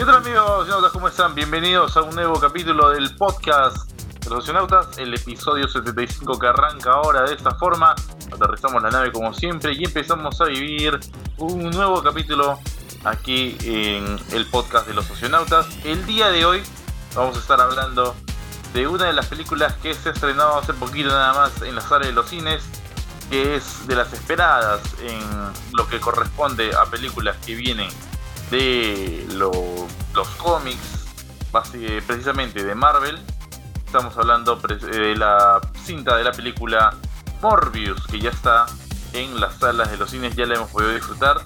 ¿Qué tal amigos? ¿Cómo están? Bienvenidos a un nuevo capítulo del podcast de los oceanautas, el episodio 75 que arranca ahora de esta forma. Aterrizamos la nave como siempre y empezamos a vivir un nuevo capítulo aquí en el podcast de los oceanautas. El día de hoy vamos a estar hablando de una de las películas que se ha estrenado hace poquito nada más en la sala de los cines, que es de las esperadas en lo que corresponde a películas que vienen de los cómics, precisamente de Marvel. Estamos hablando de la cinta de la película Morbius, que ya está en las salas de los cines, ya la hemos podido disfrutar.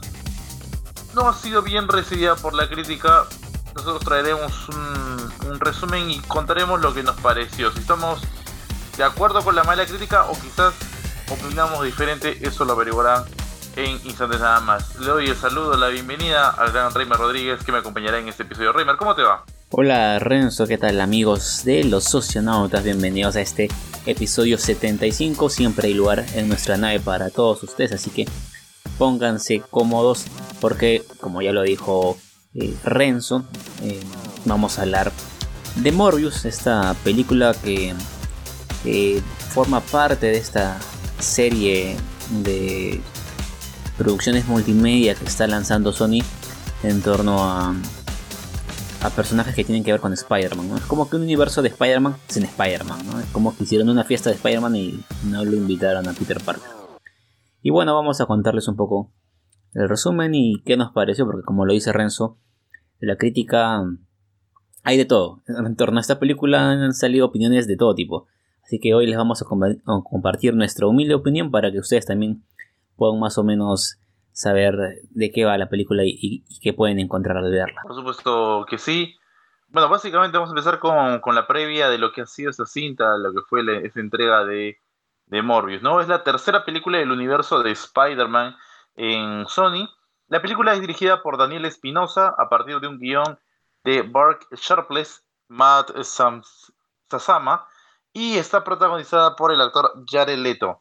No ha sido bien recibida por la crítica. Nosotros traeremos un, un resumen y contaremos lo que nos pareció. Si estamos de acuerdo con la mala crítica o quizás opinamos diferente, eso lo averiguarán en instantes nada más. Le doy el saludo, la bienvenida al gran Reimer Rodríguez que me acompañará en este episodio. Reimer, ¿cómo te va? Hola Renzo, ¿qué tal amigos de los socionautas? Bienvenidos a este episodio 75. Siempre hay lugar en nuestra nave para todos ustedes, así que pónganse cómodos porque, como ya lo dijo eh, Renzo, eh, vamos a hablar de Morbius, esta película que forma parte de esta serie de producciones multimedia que está lanzando Sony en torno a, a personajes que tienen que ver con Spider-Man. Es como que un universo de Spider-Man sin Spider-Man. Es como que hicieron una fiesta de Spider-Man y no lo invitaron a Peter Parker. Y bueno, vamos a contarles un poco el resumen y qué nos pareció, porque como lo dice Renzo, la crítica hay de todo. En torno a esta película han salido opiniones de todo tipo. Así que hoy les vamos a, compartir nuestra humilde opinión para que ustedes también puedan más o menos saber de qué va la película y, qué pueden encontrar al verla. Por supuesto que sí. Bueno, básicamente vamos a empezar con, la previa de lo que ha sido esa cinta, lo que fue esa entrega de, de Morbius, ¿no? Es la tercera película del universo de Spider-Man en Sony. La película es dirigida por Daniel Espinosa a partir de un guion de Bark Sharpless, Matt Sasama y está protagonizada por el actor Jared Leto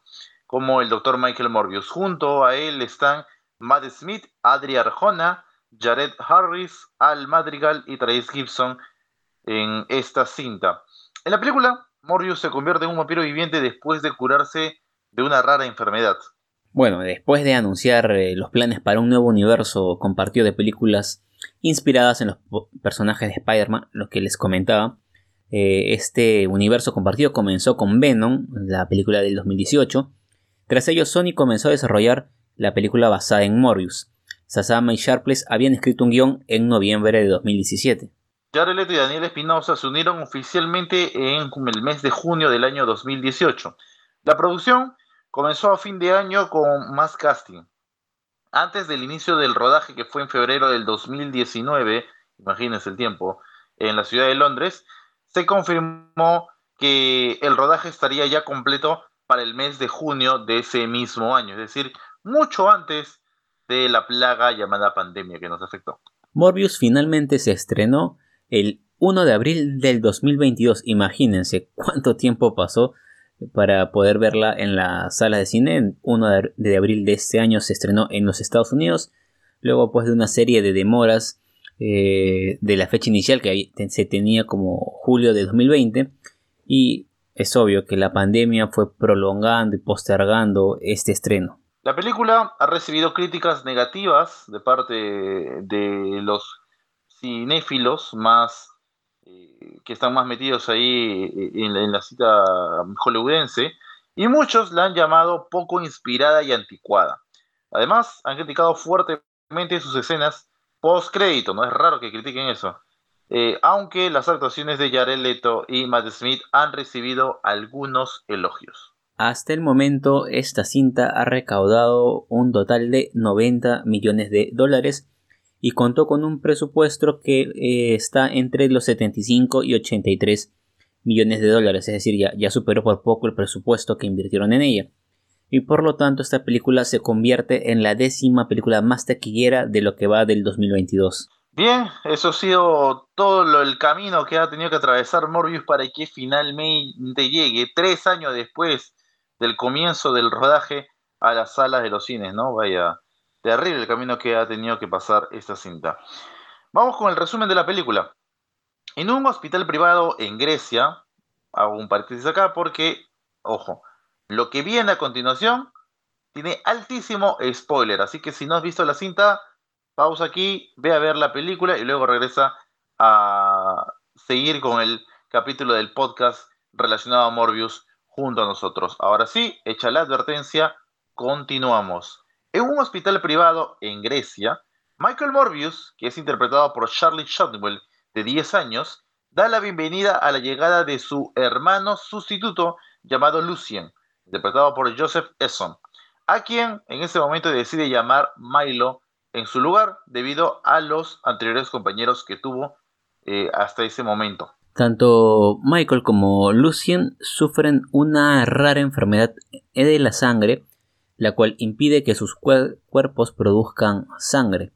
como el Dr. Michael Morbius. Junto a él están Matt Smith, Adri Arjona, Jared Harris, Al Madrigal y Trace Gibson en esta cinta. En la película, Morbius se convierte en un vampiro viviente después de curarse de una rara enfermedad. Bueno, después de anunciar eh, los planes para un nuevo universo compartido de películas inspiradas en los personajes de Spider-Man, los que les comentaba, eh, este universo compartido comenzó con Venom, la película del 2018. Tras ello, Sony comenzó a desarrollar la película basada en Morbius. Sasama y Sharpless habían escrito un guion en noviembre de 2017. Jared Leto y Daniel Espinosa se unieron oficialmente en el mes de junio del año 2018. La producción comenzó a fin de año con más casting. Antes del inicio del rodaje, que fue en febrero del 2019, imagínense el tiempo, en la ciudad de Londres, se confirmó que el rodaje estaría ya completo para el mes de junio de ese mismo año, es decir, mucho antes de la plaga llamada pandemia que nos afectó. Morbius finalmente se estrenó el 1 de abril del 2022. Imagínense cuánto tiempo pasó para poder verla en la sala de cine. El 1 de abril de este año se estrenó en los Estados Unidos. Luego, pues, de una serie de demoras eh, de la fecha inicial que se tenía como julio de 2020 y es obvio que la pandemia fue prolongando y postergando este estreno. La película ha recibido críticas negativas de parte de los cinéfilos más eh, que están más metidos ahí eh, en, en la cita hollywoodense y muchos la han llamado poco inspirada y anticuada. Además, han criticado fuertemente sus escenas post crédito, no es raro que critiquen eso. Eh, aunque las actuaciones de Jared Leto y Matt Smith han recibido algunos elogios. Hasta el momento, esta cinta ha recaudado un total de 90 millones de dólares y contó con un presupuesto que eh, está entre los 75 y 83 millones de dólares, es decir, ya, ya superó por poco el presupuesto que invirtieron en ella y por lo tanto esta película se convierte en la décima película más taquillera de lo que va del 2022. Bien, eso ha sido todo el camino que ha tenido que atravesar Morbius para que finalmente llegue tres años después del comienzo del rodaje a las salas de los cines, ¿no? Vaya, terrible el camino que ha tenido que pasar esta cinta. Vamos con el resumen de la película. En un hospital privado en Grecia, hago un paréntesis acá porque, ojo, lo que viene a continuación tiene altísimo spoiler, así que si no has visto la cinta, pausa aquí, ve a ver la película y luego regresa a seguir con el capítulo del podcast relacionado a Morbius junto a nosotros. Ahora sí, hecha la advertencia, continuamos. En un hospital privado en Grecia, Michael Morbius, que es interpretado por Charlie Shotwell, de 10 años, da la bienvenida a la llegada de su hermano sustituto llamado Lucien, interpretado por Joseph Esson, a quien en ese momento decide llamar Milo en su lugar debido a los anteriores compañeros que tuvo eh, hasta ese momento. Tanto Michael como Lucien sufren una rara enfermedad de la sangre, la cual impide que sus cuerpos produzcan sangre.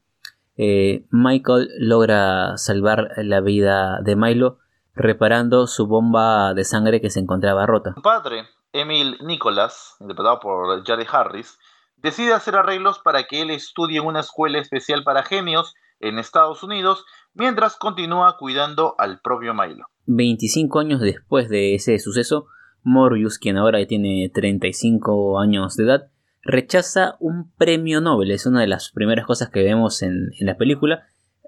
Eh, Michael logra salvar la vida de Milo reparando su bomba de sangre que se encontraba rota. Su padre, Emil Nicholas, interpretado por Jared Harris, decide hacer arreglos para que él estudie en una escuela especial para genios en Estados Unidos mientras continúa cuidando al propio Milo. 25 años después de ese suceso, Morbius, quien ahora tiene 35 años de edad, rechaza un premio Nobel. Es una de las primeras cosas que vemos en, la película.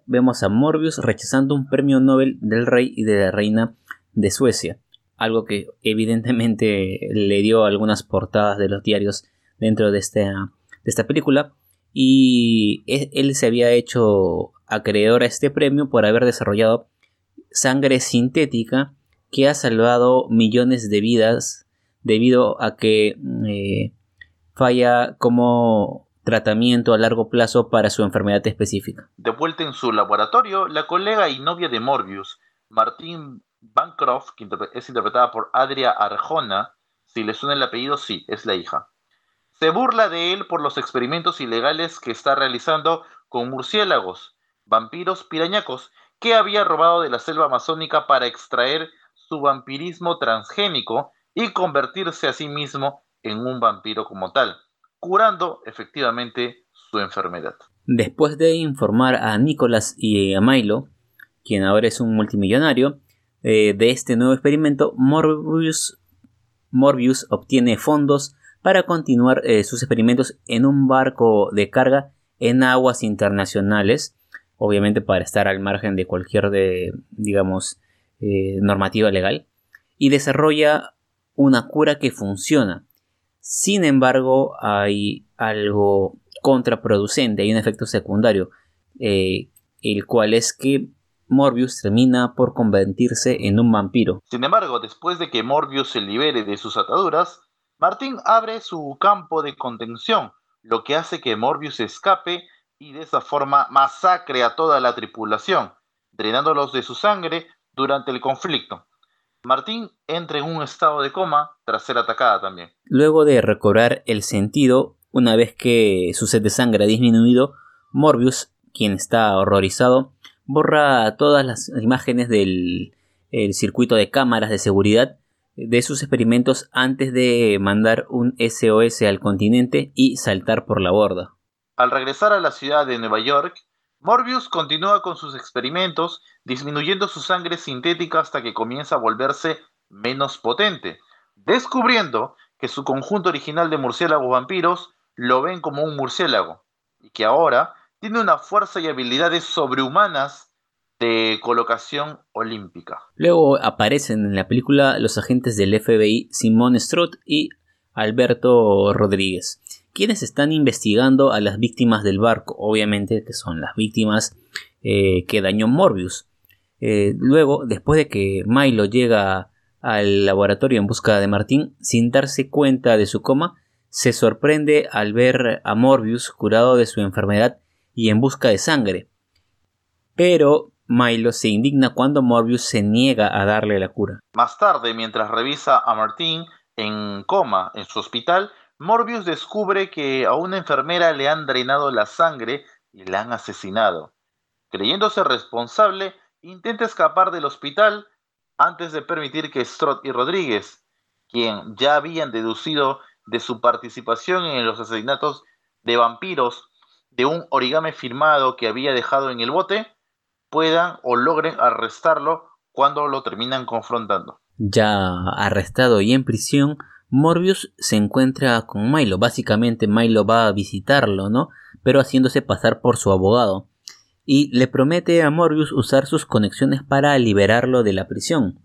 Vemos a Morbius rechazando un premio Nobel del rey y de la reina de Suecia. Algo que evidentemente le dio algunas portadas de los diarios dentro de esta, de esta película. Y él se había hecho acreedor a este premio por haber desarrollado sangre sintética que ha salvado millones de vidas debido a que eh, falla como tratamiento a largo plazo para su enfermedad específica. De vuelta en su laboratorio, la colega y novia de Morbius, Martín Bancroft, que es interpretada por Adria Arjona, si le suena el apellido, sí, es la hija. Se burla de él por los experimentos ilegales que está realizando con murciélagos, vampiros pirañacos que había robado de la selva amazónica para extraer su vampirismo transgénico y convertirse a sí mismo en un vampiro como tal, curando efectivamente su enfermedad. Después de informar a Nicolás y a Milo, quien ahora es un multimillonario, eh, de este nuevo experimento, Morbius obtiene fondos para continuar eh, sus experimentos en un barco de carga en aguas internacionales obviamente para estar al margen de cualquier de, digamos, eh, normativa legal, y desarrolla una cura que funciona. Sin embargo, hay algo contraproducente, hay un efecto secundario, eh, el cual es que Morbius termina por convertirse en un vampiro. Sin embargo, después de que Morbius se libere de sus ataduras, Martín abre su campo de contención, lo que hace que Morbius escape y de esa forma masacre a toda la tripulación, drenándolos de su sangre durante el conflicto. Martín entra en un estado de coma tras ser atacada también. Luego de recobrar el sentido, una vez que su sed de sangre ha disminuido, Morbius, quien está horrorizado, borra todas las imágenes del circuito de cámaras de seguridad de sus experimentos antes de mandar un SOS al continente y saltar por la borda. Al regresar a la ciudad de Nueva York, Morbius continúa con sus experimentos, disminuyendo su sangre sintética hasta que comienza a volverse menos potente, descubriendo que su conjunto original de murciélagos vampiros lo ven como un murciélago, y que ahora tiene una fuerza y habilidades sobrehumanas de colocación olímpica. Luego aparecen en la película los agentes del FBI Simon Strott y Alberto Rodríguez, quienes están investigando a las víctimas del barco, obviamente que son las víctimas eh, que dañó Morbius. Eh, luego, después de que Milo llega al laboratorio en busca de Martín, sin darse cuenta de su coma, se sorprende al ver a Morbius curado de su enfermedad y en busca de sangre. Pero Milo se indigna cuando Morbius se niega a darle la cura. Más tarde, mientras revisa a Martín en coma en su hospital, Morbius descubre que a una enfermera le han drenado la sangre y la han asesinado. Creyéndose responsable, intenta escapar del hospital antes de permitir que Strott y Rodríguez, quien ya habían deducido de su participación en los asesinatos de vampiros de un origami firmado que había dejado en el bote, puedan o logren arrestarlo cuando lo terminan confrontando. Ya arrestado y en prisión, Morbius se encuentra con Milo. Básicamente Milo va a visitarlo, ¿no? Pero haciéndose pasar por su abogado. Y le promete a Morbius usar sus conexiones para liberarlo de la prisión.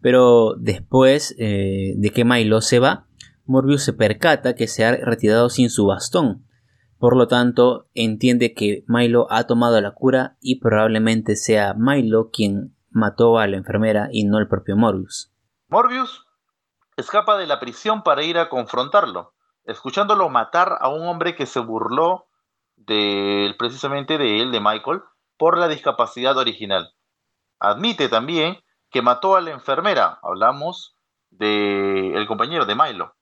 Pero después eh, de que Milo se va, Morbius se percata que se ha retirado sin su bastón. Por lo tanto, entiende que Milo ha tomado la cura y probablemente sea Milo quien mató a la enfermera y no el propio Morbius. Morbius escapa de la prisión para ir a confrontarlo, escuchándolo matar a un hombre que se burló de, precisamente de él, de Michael, por la discapacidad original. Admite también que mató a la enfermera, hablamos del el compañero de Milo,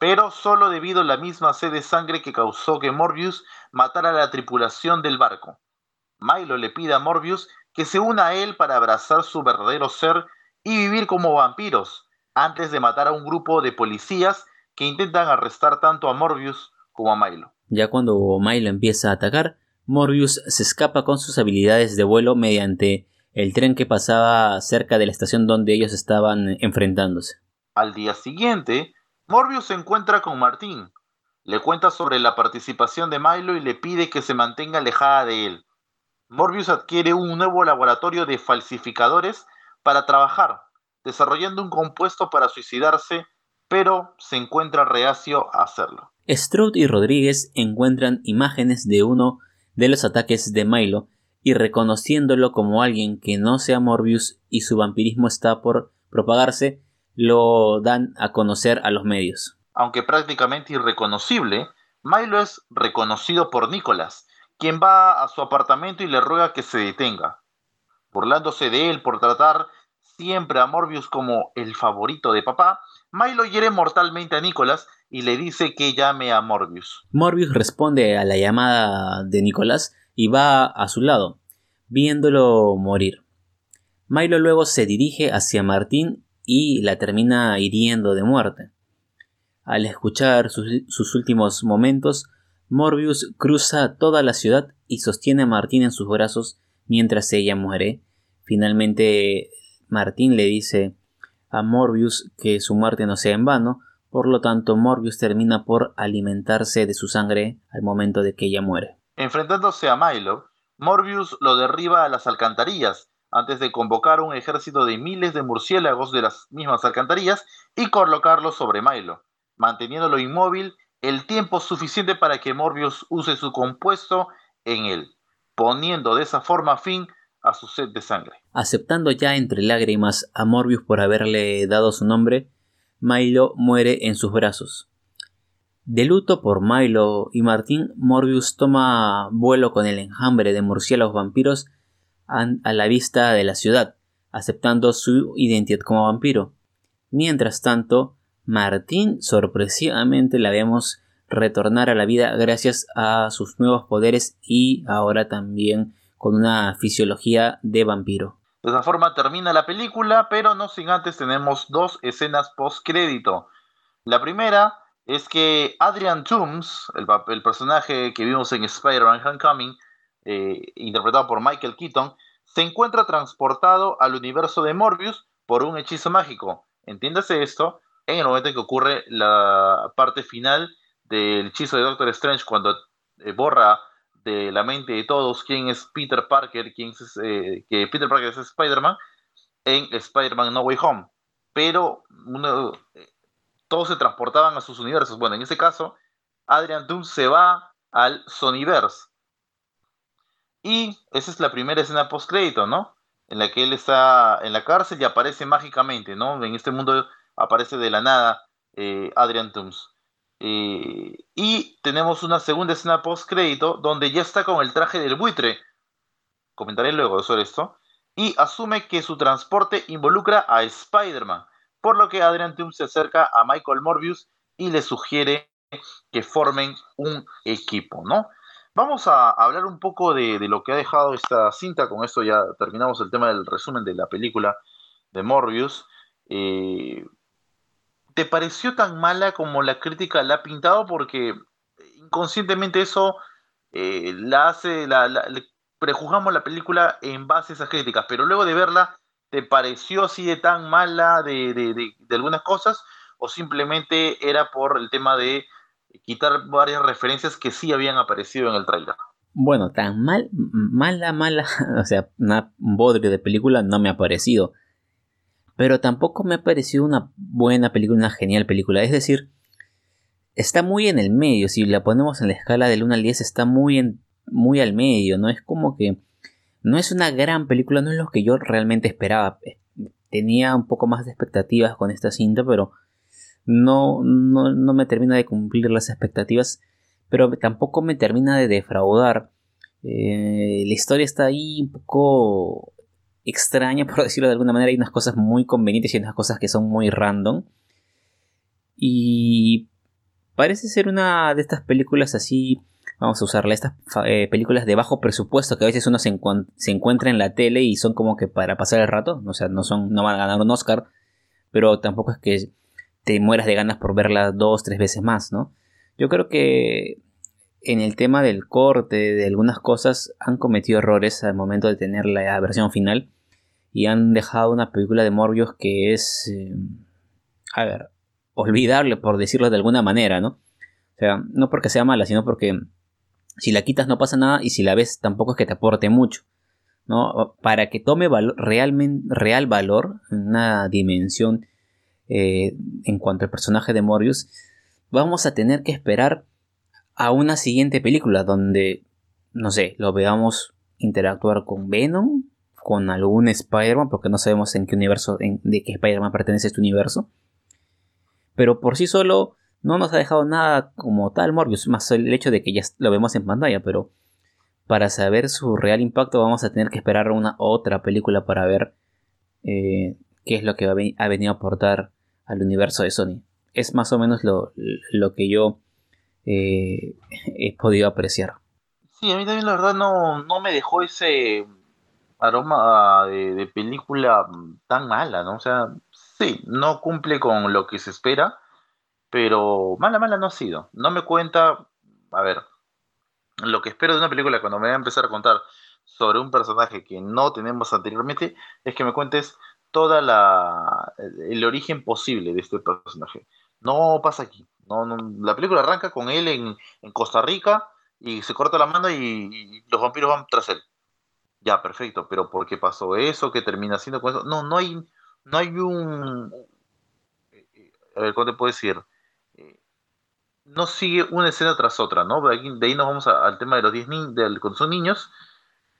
pero solo debido a la misma sed de sangre que causó que Morbius matara a la tripulación del barco. Milo le pide a Morbius que se una a él para abrazar su verdadero ser y vivir como vampiros, antes de matar a un grupo de policías que intentan arrestar tanto a Morbius como a Milo. Ya cuando Milo empieza a atacar, Morbius se escapa con sus habilidades de vuelo mediante el tren que pasaba cerca de la estación donde ellos estaban enfrentándose. Al día siguiente, Morbius se encuentra con Martín. Le cuenta sobre la participación de Milo y le pide que se mantenga alejada de él. Morbius adquiere un nuevo laboratorio de falsificadores para trabajar, desarrollando un compuesto para suicidarse, pero se encuentra reacio a hacerlo. Stroud y Rodríguez encuentran imágenes de uno de los ataques de Milo y reconociéndolo como alguien que no sea Morbius y su vampirismo está por propagarse, lo dan a conocer a los medios. Aunque prácticamente irreconocible, Milo es reconocido por Nicholas, quien va a su apartamento y le ruega que se detenga, burlándose de él por tratar siempre a Morbius como el favorito de papá, Milo hiere mortalmente a Nicholas y le dice que llame a Morbius. Morbius responde a la llamada de Nicholas y va a su lado, viéndolo morir. Milo luego se dirige hacia Martín y la termina hiriendo de muerte. Al escuchar sus, últimos momentos, Morbius cruza toda la ciudad y sostiene a Martín en sus brazos mientras ella muere. Finalmente, Martín le dice a Morbius que su muerte no sea en vano, por lo tanto Morbius termina por alimentarse de su sangre al momento de que ella muere. Enfrentándose a Milo, Morbius lo derriba a las alcantarillas antes de convocar un ejército de miles de murciélagos de las mismas alcantarillas y colocarlo sobre Milo, manteniéndolo inmóvil el tiempo suficiente para que Morbius use su compuesto en él, poniendo de esa forma fin a su sed de sangre. Aceptando ya entre lágrimas a Morbius por haberle dado su nombre, Milo muere en sus brazos. De luto por Milo y Martín, Morbius toma vuelo con el enjambre de murciélagos vampiros a la vista de la ciudad, aceptando su identidad como vampiro. Mientras tanto, Martín sorpresivamente la vemos retornar a la vida gracias a sus nuevos poderes y ahora también con una fisiología de vampiro. De esa forma termina la película, pero no sin antes tenemos dos escenas post crédito. La primera es que Adrian Toomes, el, personaje que vimos en Spider-Man Homecoming, eh, interpretado por Michael Keaton, se encuentra transportado al universo de Morbius por un hechizo mágico. Entiéndase esto, en el momento en que ocurre la parte final del hechizo de Doctor Strange, cuando eh, borra de la mente de todos quién es Peter Parker, quién es, eh, que Peter Parker es Spider-Man, en Spider-Man No Way Home. Pero todos se transportaban a sus universos. Bueno, en ese caso, Adrian Doom se va al Sonyverse. Y esa es la primera escena post-crédito, ¿no? En la que él está en la cárcel y aparece mágicamente, ¿no? En este mundo aparece de la nada eh, Adrian Toomes. Eh, y tenemos una segunda escena post crédito donde ya está con el traje del buitre. Comentaré luego sobre esto. Y asume que su transporte involucra a Spider-Man. Por lo que Adrian Toomes se acerca a Michael Morbius y le sugiere que formen un equipo, ¿no? Vamos a hablar un poco de, lo que ha dejado esta cinta. Con esto ya terminamos el tema del resumen de la película de Morbius. Eh, ¿te pareció tan mala como la crítica la ha pintado? Porque inconscientemente eso eh, la hace, prejuzgamos la película en base a esas críticas, pero luego de verla, ¿te pareció así de tan mala de algunas cosas? ¿O simplemente era por el tema de quitar varias referencias que sí habían aparecido en el tráiler? Bueno, tan mal, mala, mala, o sea, un bodrio de película no me ha parecido. Pero tampoco me ha parecido una buena película, una genial película. Es decir, está muy en el medio. Si la ponemos en la escala del 1 al 10, está muy, en, muy al medio, ¿no? Es como que no es una gran película, no es lo que yo realmente esperaba. Tenía un poco más de expectativas con esta cinta, pero no, no, no me termina de cumplir las expectativas pero tampoco me termina de defraudar. Eh, la historia está ahí un poco extraña, por decirlo de alguna manera. Hay unas cosas muy convenientes y unas cosas que son muy random. Y parece ser una de estas películas así, vamos a usarla, estas eh, películas de bajo presupuesto que a veces uno se, encuentra en la tele y son como que para pasar el rato. O sea, no, son, no van a ganar un Oscar, pero tampoco es que te mueras de ganas por verla dos, tres veces más, ¿no? Yo creo que en el tema del corte de algunas cosas han cometido errores al momento de tener la versión final y han dejado una película de Morbius que es, eh, a ver, olvidable por decirlo de alguna manera, ¿no? O sea, no porque sea mala, sino porque si la quitas no pasa nada y si la ves tampoco es que te aporte mucho, ¿no? Para que tome real valor, una dimensión eh, en cuanto al personaje de Morbius, vamos a tener que esperar a una siguiente película donde, no sé, lo veamos interactuar con Venom, con algún Spider-Man, porque no sabemos en qué universo, de qué Spider-Man pertenece este universo. Pero por sí solo no nos ha dejado nada como tal Morbius, más el hecho de que ya lo vemos en pantalla, pero para saber su real impacto vamos a tener que esperar una otra película para ver eh, qué es lo que ha venido a aportar al universo de Sony es más o menos lo, que yo eh, he podido apreciar. Sí, a mí también la verdad no, no me dejó ese aroma de, película tan mala, ¿no? O sea, sí, no cumple con lo que se espera, pero mala, mala no ha sido. No me cuenta, a ver, lo que espero de una película cuando me voy a empezar a contar sobre un personaje que no tenemos anteriormente es que me cuentes toda la el origen posible de este personaje. No pasa aquí. No, la película arranca con él en, Costa Rica y se corta la mano y, los vampiros van tras él. Ya, perfecto, pero ¿por qué pasó eso? ¿Qué termina haciendo con eso? No, no hay, no hay un... A ver, ¿cómo te puedo decir? Eh, no sigue una escena tras otra, ¿no? De ahí, nos vamos al tema de los 10 niños, cuando son niños,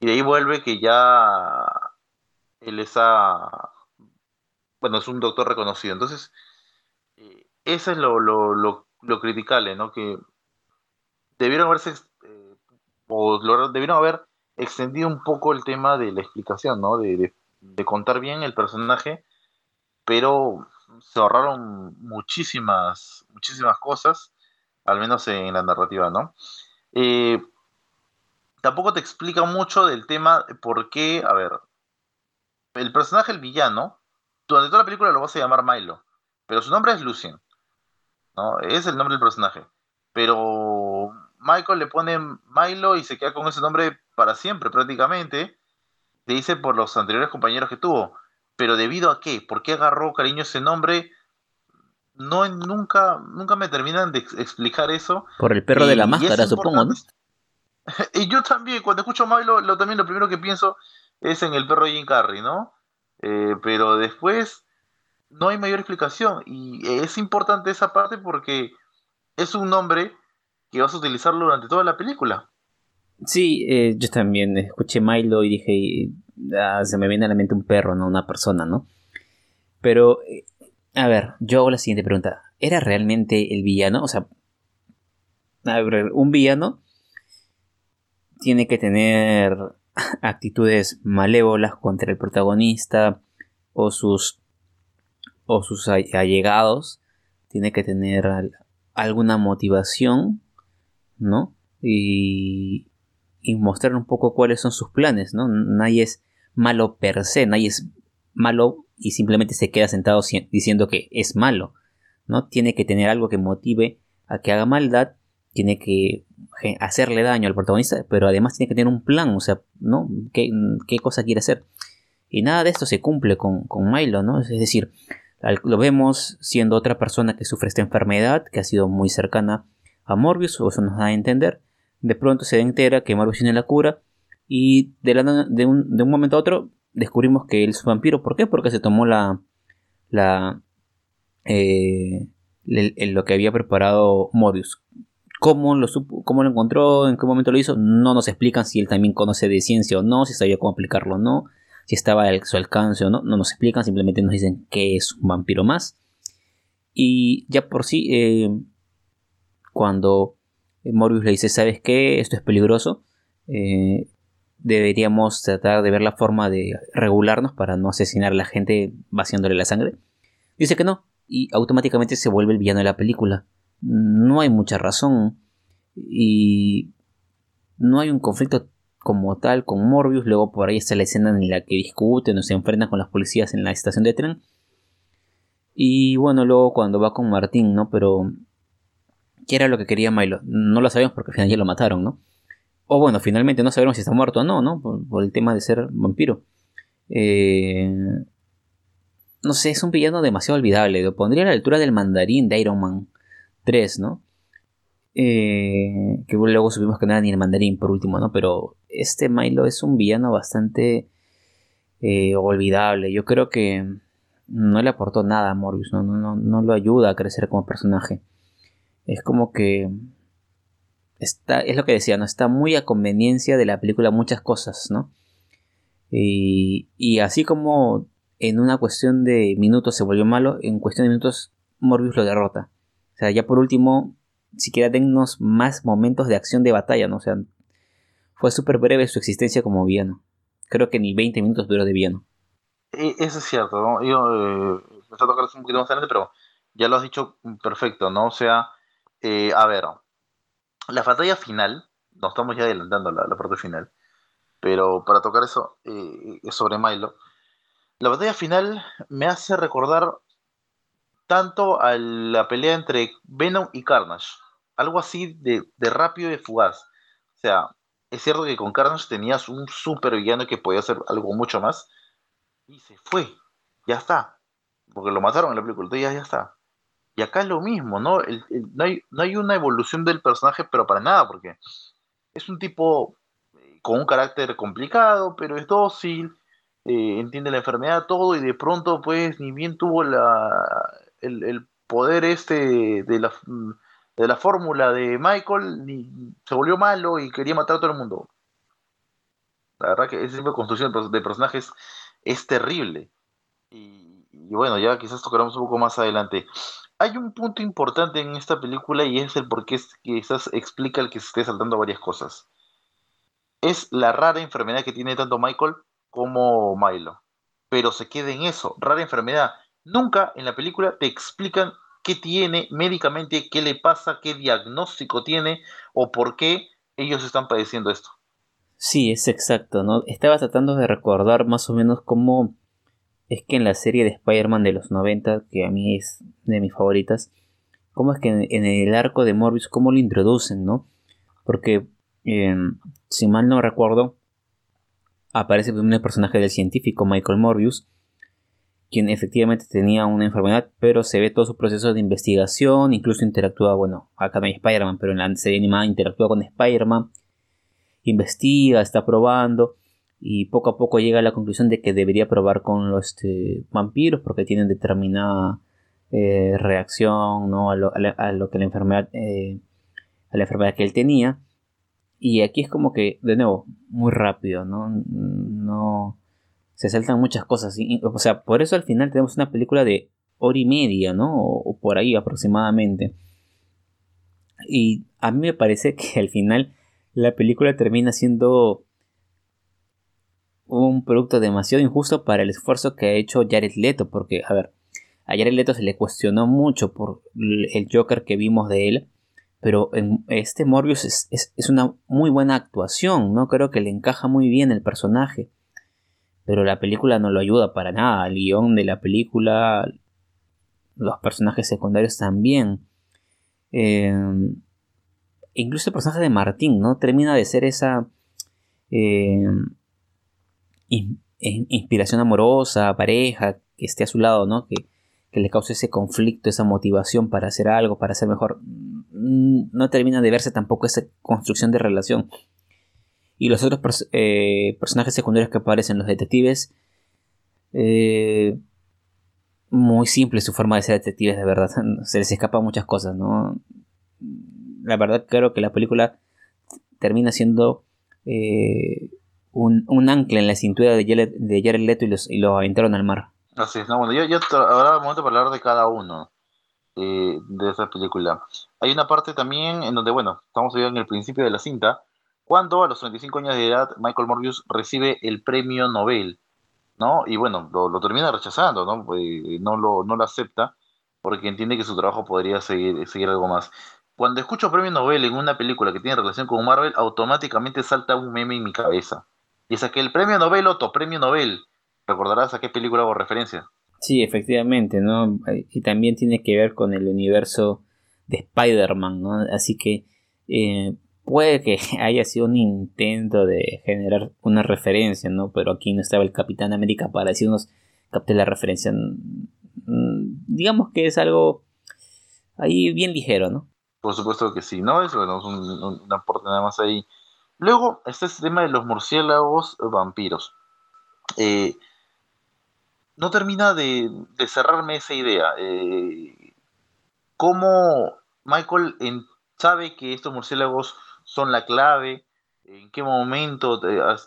y de ahí vuelve que ya él es a... Bueno, es un doctor reconocido. Entonces, eso es lo, lo, lo, criticable, ¿no? Que debieron haberse, eh, o debieron haber extendido un poco el tema de la explicación, ¿no? De, contar bien el personaje, pero se ahorraron muchísimas, muchísimas cosas, al menos en la narrativa, ¿no? Eh, tampoco te explica mucho del tema por qué, a ver, el personaje, el villano, durante toda la película lo vas a llamar Milo, pero su nombre es Lucien. Es el nombre del personaje. Pero Michael le pone Milo y se queda con ese nombre para siempre, prácticamente. Te dice por los anteriores compañeros que tuvo. Pero debido a qué? ¿Por qué agarró cariño ese nombre? No, nunca, nunca me terminan de explicar eso. Por el perro de la máscara, supongo, y yo también, cuando escucho Milo, lo, también lo primero que pienso es en el perro de Jim Carrey, ¿no? Eh, pero después no hay mayor explicación. Y es importante esa parte porque es un nombre que vas a utilizarlo durante toda la película. Sí, eh, yo también escuché Milo y dije, ah, se me viene a la mente un perro, no una persona, ¿no? Pero, eh, a ver, yo hago la siguiente pregunta. ¿Era realmente el villano? O sea, a ver, un villano tiene que tener actitudes malévolas contra el protagonista o sus o sus allegados, tiene que tener alguna motivación, ¿no? Y, y mostrar un poco cuáles son sus planes, ¿no? Nadie es malo per se, nadie es malo y simplemente se queda sentado diciendo que es malo, ¿no? Tiene que tener algo que motive a que haga maldad, tiene que hacerle daño al protagonista, pero además tiene que tener un plan, o sea, ¿no? ¿Qué, cosa quiere hacer? Y nada de esto se cumple con, con Milo, ¿no? Es decir, lo vemos siendo otra persona que sufre esta enfermedad, que ha sido muy cercana a Morbius, o eso nos da a entender. De pronto se entera que Morbius tiene la cura, y de, de, un, de un momento a otro descubrimos que él es un vampiro. ¿Por qué? Porque se tomó la. la eh, lo que había preparado Morbius. ¿Cómo lo, ¿Cómo lo encontró? ¿En qué momento lo hizo? No nos explican si él también conoce de ciencia o no, si sabía cómo aplicarlo o no, si estaba a su alcance o no. No nos explican, simplemente nos dicen que es un vampiro más. Y ya por sí, eh, cuando Morbius le dice, ¿sabes qué? Esto es peligroso. Eh, deberíamos tratar de ver la forma de regularnos para no asesinar a la gente vaciándole la sangre. Dice que no, y automáticamente se vuelve el villano de la película. No hay mucha razón y no hay un conflicto como tal con Morbius. Luego por ahí está la escena en la que discuten o se enfrentan con las policías en la estación de tren. Y bueno, luego cuando va con Martín, ¿no? Pero... ¿Qué era lo que quería Milo? No lo sabemos porque al final ya lo mataron, ¿no? O bueno, finalmente no sabemos si está muerto o no, ¿no? Por, el tema de ser vampiro. Eh, no sé, es un villano demasiado olvidable. Lo pondría a la altura del mandarín de Iron Man 3, ¿no? Eh, que luego supimos que no era ni el mandarín por último, ¿no? Pero este Milo es un villano bastante eh, olvidable. Yo creo que no le aportó nada a Morbius, ¿no? No, no, no lo ayuda a crecer como personaje. Es como que es lo que decía, ¿no? Está muy a conveniencia de la película muchas cosas, ¿no? Y, y así como en una cuestión de minutos se volvió malo, en cuestión de minutos Morbius lo derrota. O sea, ya por último, siquiera dennos más momentos de acción de batalla, ¿no? O sea, fue súper breve su existencia como villano. Creo que ni 20 minutos duró de villano. Eso es cierto, ¿no? Yo eh, me está tocando un poquito más adelante, pero ya lo has dicho perfecto, ¿no? O sea, eh, a ver, la batalla final, nos estamos ya adelantando la, la parte final, pero para tocar eso eh, sobre Milo, la batalla final me hace recordar tanto a la pelea entre Venom y Carnage, algo así de, rápido y fugaz. O sea, es cierto que con Carnage tenías un super villano que podía hacer algo mucho más, y se fue, ya está, porque lo mataron en la película, entonces ya, ya está. Y acá es lo mismo, ¿no? no, hay, no, hay, una evolución del personaje, pero para nada, porque es un tipo eh, con un carácter complicado, pero es dócil, eh, entiende la enfermedad, todo, y de pronto, pues, ni bien tuvo la, el, poder este de la, de la fórmula de Michael, ni, se volvió malo y quería matar a todo el mundo. La verdad que ese tipo de construcción de personajes es terrible. Y, y bueno, ya quizás tocaremos un poco más adelante hay un punto importante en esta película y es el por qué quizás explica el que se esté saltando varias cosas. Es la rara enfermedad que tiene tanto Michael como Milo. Pero se queda en eso, rara enfermedad. Nunca en la película te explican qué tiene médicamente, qué le pasa, qué diagnóstico tiene o por qué ellos están padeciendo esto. Sí, es exacto, ¿no? Estaba tratando de recordar más o menos cómo es que en la serie de Spider-Man de los 90, que a mí es de mis favoritas, cómo es que en, el arco de Morbius, cómo lo introducen, ¿no? Porque, em, si mal no recuerdo, aparece un personaje del científico Michael Morbius, quien efectivamente tenía una enfermedad, pero se ve todo su proceso de investigación, incluso interactúa, bueno, acá no hay Spider-Man, pero en la serie animada interactúa con Spider-Man, investiga, está probando, y poco a poco llega a la conclusión de que debería probar con los este, vampiros porque tienen determinada eh, reacción ¿no? a, lo, que la enfermedad eh, a la enfermedad que él tenía y aquí es como que de nuevo muy rápido no no se saltan muchas cosas o sea por eso al final tenemos una película de hora y media no o por ahí aproximadamente. Y a mí me parece que al final la película termina siendo un producto demasiado injusto para el esfuerzo que ha hecho Jared Leto, porque, a ver, a Jared Leto se le cuestionó mucho por el Joker que vimos de él, pero en este Morbius es, una muy buena actuación, ¿no? Creo que le encaja muy bien el personaje, pero la película no lo ayuda para nada, el guion de la película, los personajes secundarios también. Eh, incluso el personaje de Martín, ¿no? Termina de ser esa eh, inspiración amorosa, pareja, que esté a su lado, ¿no? Que, que, le cause ese conflicto, esa motivación para hacer algo, para ser mejor. Mm, no termina de verse tampoco esa construcción de relación. Y los otros eh, personajes secundarios que aparecen, los detectives, eh, muy simple su forma de ser detectives, de verdad. Se les escapan muchas cosas, ¿no? La verdad creo que la película termina siendo eh, un, un, ancla en la cintura de Jared, Leto y, los, y lo aventaron al mar. Así es, no, bueno, yo, yo ahora momento para hablar de cada uno de esa película. Hay una parte también en donde, bueno, estamos en el principio de la cinta, cuando a los 35 años de edad Michael Morbius recibe el premio Nobel ¿no? Y bueno, lo, termina rechazando, ¿no? no, lo, no lo acepta porque entiende que su trabajo podría seguir, seguir algo más. Cuando escucho premio Nobel en una película que tiene relación con Marvel, automáticamente salta un meme en mi cabeza. Y es aquel premio Nobel, otro premio Nobel. ¿Recordarás a qué película hago referencia? Sí, efectivamente, ¿no? Y también tiene que ver con el universo de Spider-Man, ¿no? Así que eh, puede que haya sido un intento de generar una referencia, ¿no? Pero aquí no estaba el Capitán América para decirnos, capté la referencia. Digamos que es algo ahí bien ligero, ¿no? Por supuesto que sí, ¿no? Es un, aporte nada más ahí. Luego está este tema de los murciélagos vampiros. Eh, no termina de, cerrarme esa idea. Eh, ¿Cómo Michael sabe que estos murciélagos son la clave, en qué momento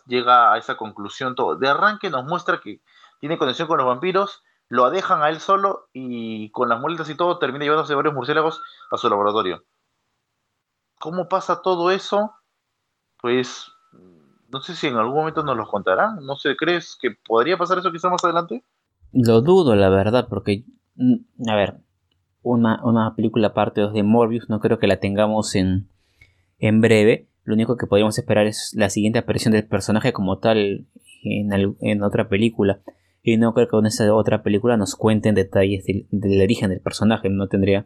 llega a esa conclusión todo. De arranque nos muestra que tiene conexión con los vampiros, lo dejan a él solo y con las muletas y todo termina llevándose varios murciélagos a su laboratorio. ¿Cómo pasa todo eso? Pues no sé si en algún momento nos lo contarán. No sé, ¿crees que podría pasar eso quizá más adelante? Lo dudo, la verdad, porque, mm, a ver, una, una película parte 2 de Morbius no creo que la tengamos en, en breve. Lo único que podríamos esperar es la siguiente aparición del personaje como tal en, otra película. Y no creo que con esa otra película nos cuenten detalles del, origen del personaje. No tendría,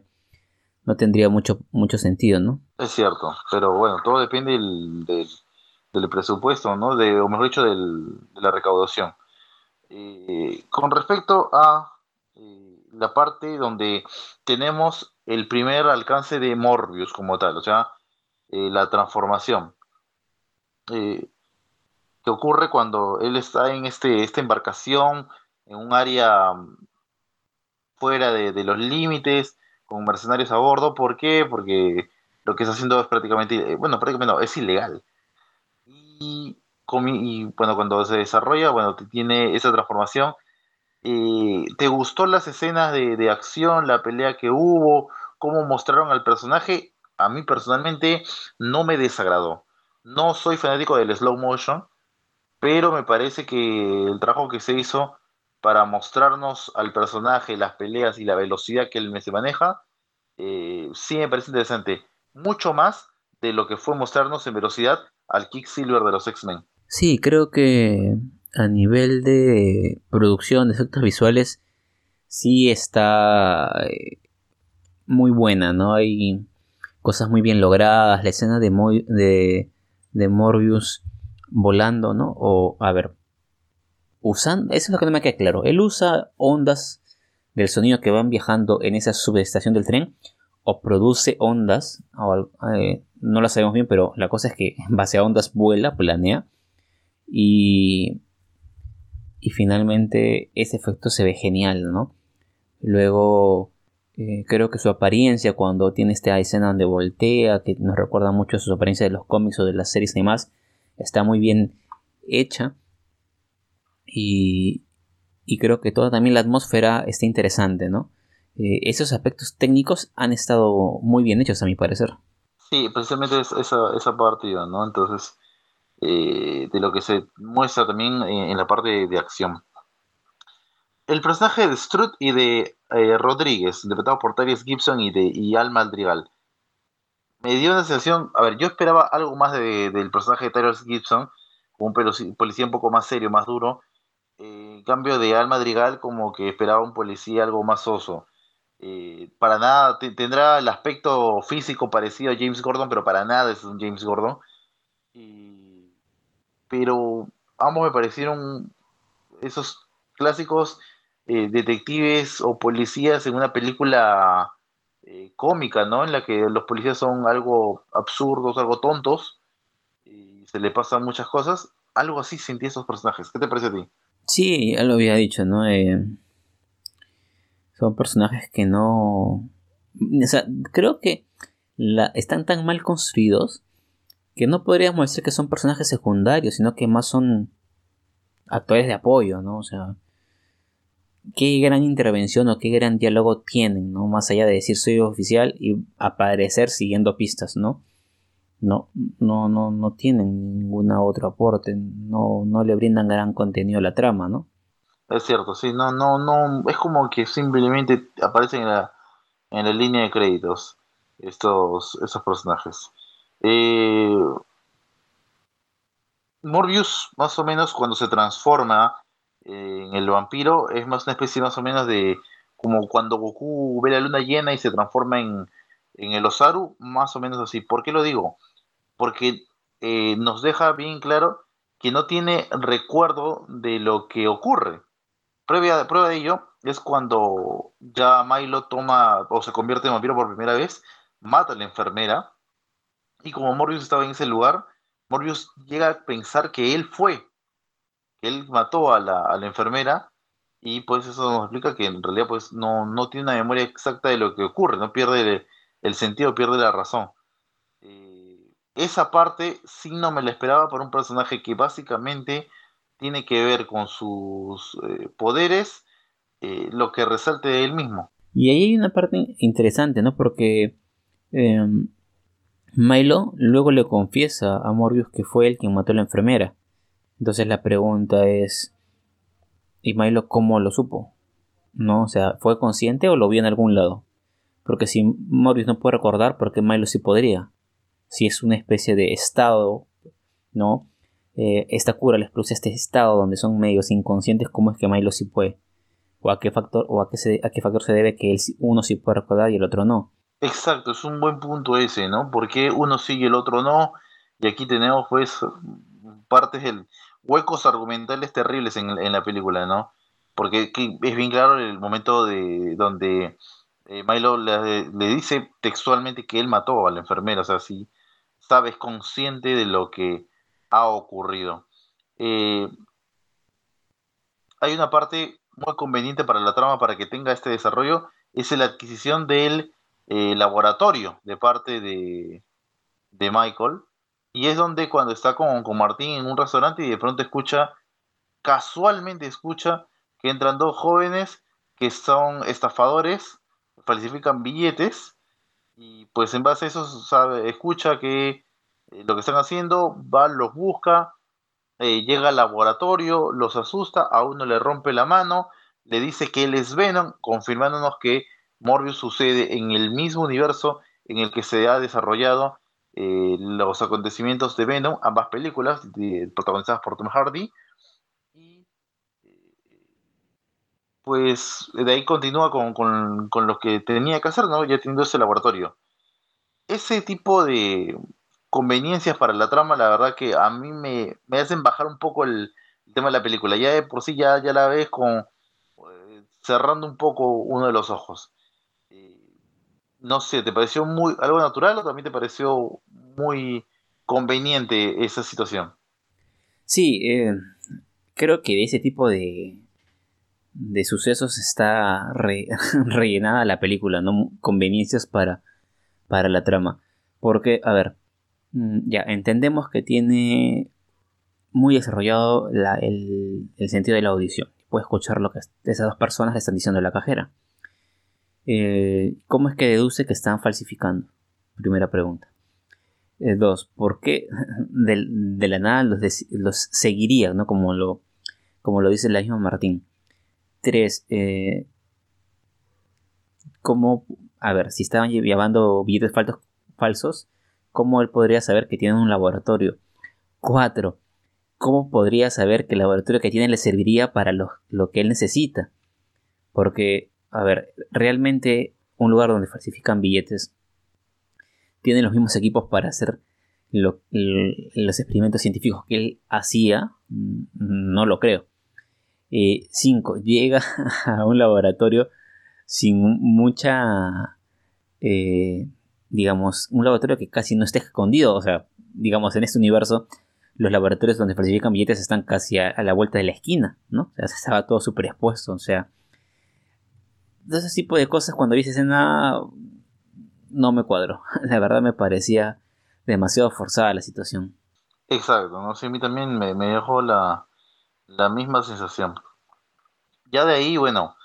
no tendría mucho, mucho sentido, ¿no? Es cierto, pero bueno, todo depende del, presupuesto, ¿no? De, o mejor dicho, de la recaudación. Eh, con respecto a eh, la parte donde tenemos el primer alcance de Morbius como tal, o sea, eh, la transformación. Eh, que ocurre cuando él está en este, esta embarcación, en un área mm, fuera de, los límites, con mercenarios a bordo. ¿Por qué? Porque lo que está haciendo es prácticamente, eh, bueno, prácticamente no, es ilegal. Y, bueno, cuando se desarrolla, bueno, tiene esa transformación. ¿Te gustó las escenas de, de, acción, la pelea que hubo, cómo mostraron al personaje? A mí personalmente no me desagradó. No soy fanático del slow motion, pero me parece que el trabajo que se hizo para mostrarnos al personaje, las peleas y la velocidad que él se maneja, eh, sí me parece interesante. Mucho más de lo que fue mostrarnos en velocidad al Silver de los X-Men. Sí, creo que a nivel de producción de efectos visuales sí está eh, muy buena, ¿no? Hay cosas muy bien logradas, la escena de, de, Morbius volando, ¿no? O, a ver, usando, eso es lo que no me queda claro, él usa ondas del sonido que van viajando en esa subestación del tren o produce ondas, eh, no lo sabemos bien, pero la cosa es que en base a ondas vuela, planea y, y finalmente ese efecto se ve genial, ¿no? Luego eh, creo que su apariencia cuando tiene esta escena donde voltea, que nos recuerda mucho a su apariencia de los cómics o de las series y demás, está muy bien hecha. Y, creo que toda también la atmósfera está interesante, ¿no? Eh, esos aspectos técnicos han estado muy bien hechos a mi parecer. Sí, precisamente esa, esa partida, ¿no? Entonces, eh, de lo que se muestra también en, la parte de acción el personaje de Strut y de eh, Rodríguez, interpretado por Tyrese Gibson y de y Al Madrigal, me dio una sensación, a ver, yo esperaba algo más del personaje de Tyrese Gibson, un policía un poco más serio, más duro, en cambio de Al Madrigal como que esperaba un policía algo más oso. Eh, para nada, tendrá el aspecto físico parecido a James Gordon, pero para nada es un James Gordon. pero ambos me parecieron esos clásicos eh, detectives o policías en una película eh, cómica, ¿no? En la que los policías son algo absurdos, algo tontos, y se le pasan muchas cosas. Algo así sentí esos personajes. ¿Qué te parece a ti? Sí, ya lo había dicho, ¿no? Eh, son personajes que no... O sea, creo que están tan mal construidos que no podríamos decir que son personajes secundarios, sino que más son actores de apoyo, ¿no? O sea, qué gran intervención o qué gran diálogo tienen, ¿no? Más allá de decir soy oficial y aparecer siguiendo pistas, ¿no? No, no, no, no tienen ningún otro aporte, no, no le brindan gran contenido a la trama, ¿no? Es cierto, sí, no, no, no, es como que simplemente aparecen en la, en la línea de créditos estos, estos personajes. Eh, Morbius, más o menos, cuando se transforma en el vampiro es más una especie más o menos de como cuando Goku ve la luna llena y se transforma en, en el Osaru, más o menos así. ¿Por qué lo digo? Porque eh, nos deja bien claro que no tiene recuerdo de lo que ocurre. Prueba, prueba de ello es cuando ya Milo toma o se convierte en vampiro por primera vez, mata a la enfermera y como Morbius estaba en ese lugar, Morbius llega a pensar que él fue él mató a la, a la enfermera y pues eso nos explica que en realidad pues no, no tiene una memoria exacta de lo que ocurre, no pierde el, sentido, pierde la razón. Eh, esa parte sí no me la esperaba para un personaje que básicamente tiene que ver con sus eh, poderes, eh, lo que resalte de él mismo. Y ahí hay una parte interesante, ¿no? Porque em, Milo luego le confiesa a Morbius que fue él quien mató a la enfermera. Entonces la pregunta es, ¿y Milo cómo lo supo? ¿No? O sea, ¿fue consciente o lo vio en algún lado? Porque si Morbius no puede recordar, ¿por qué Milo sí podría? Si es una especie de estado, ¿no? Eh, esta cura les produce este estado donde son medios inconscientes, ¿cómo es que Milo sí puede? ¿O a qué factor, o a qué, se, a qué factor se debe que uno sí puede recordar y el otro no? Exacto, es un buen punto ese, ¿no? Porque uno sí y el otro no. Y aquí tenemos pues partes del, huecos argumentales terribles en, la película, ¿no? Porque es bien claro el momento de donde eh, Milo le, dice textualmente que él mató a la enfermera, o sea, si sabes consciente de lo que ha ocurrido. Eh, hay una parte muy conveniente para la trama para que tenga este desarrollo, es la adquisición del eh, laboratorio de parte de Michael, y es donde cuando está con, con Martín en un restaurante y de pronto escucha, casualmente escucha que entran dos jóvenes que son estafadores, falsifican billetes y pues en base a eso sabe, escucha que eh, lo que están haciendo, va, los busca, eh, llega al laboratorio, los asusta, a uno le rompe la mano, le dice que él es confirmándonos que Morbius sucede en el mismo universo en el que se ha desarrollado eh, los acontecimientos de Venom, ambas películas protagonizadas por Tom Hardy. Y eh, pues de ahí continúa con, lo que tenía que hacer, ¿no? ya teniendo ese laboratorio. Ese tipo de conveniencias para la trama, la verdad que a mí me, hacen bajar un poco el, tema de la película. Ya de por sí ya, ya la ves con eh, cerrando un poco uno de los ojos no sé, ¿te pareció muy algo natural o también te pareció muy conveniente esa situación? Sí, eh, creo que de ese tipo de, de sucesos está rellenada la película, ¿no? Conveniencias para, para la trama. Porque, a ver, mm, ya entendemos que tiene muy desarrollado el, el, sentido de la audición. Puede escuchar lo que esas dos personas le están diciendo a la cajera. Eh, ¿Cómo es que deduce que están falsificando? Primera pregunta. Eh, dos, ¿por qué de, la nada los, seguiría, ¿no? como, lo, como lo dice la misma Martín? Tres, eh, ¿cómo, a ver, si estaban llevando billetes falsos, ¿cómo él podría saber que tienen un laboratorio? Cuatro, ¿cómo podría saber que el laboratorio que tiene le serviría para lo, lo que él necesita? Porque a ver, realmente un lugar donde falsifican billetes tiene los mismos equipos para hacer los experimentos científicos que él hacía, mm, no lo creo. 5. Eh, llega a un laboratorio sin mucha, eh, digamos, un laboratorio que casi no está escondido. O sea, digamos, en este universo, los laboratorios donde falsifican billetes están casi a, la vuelta de la esquina, ¿no? O sea, estaba todo súper expuesto. O sea, de ese tipo de cosas, cuando vi esa escena, no me cuadro. La verdad me parecía demasiado forzada la situación. Exacto, ¿no? Sí, a mí también me, dejó la, misma sensación. Ya de ahí, bueno,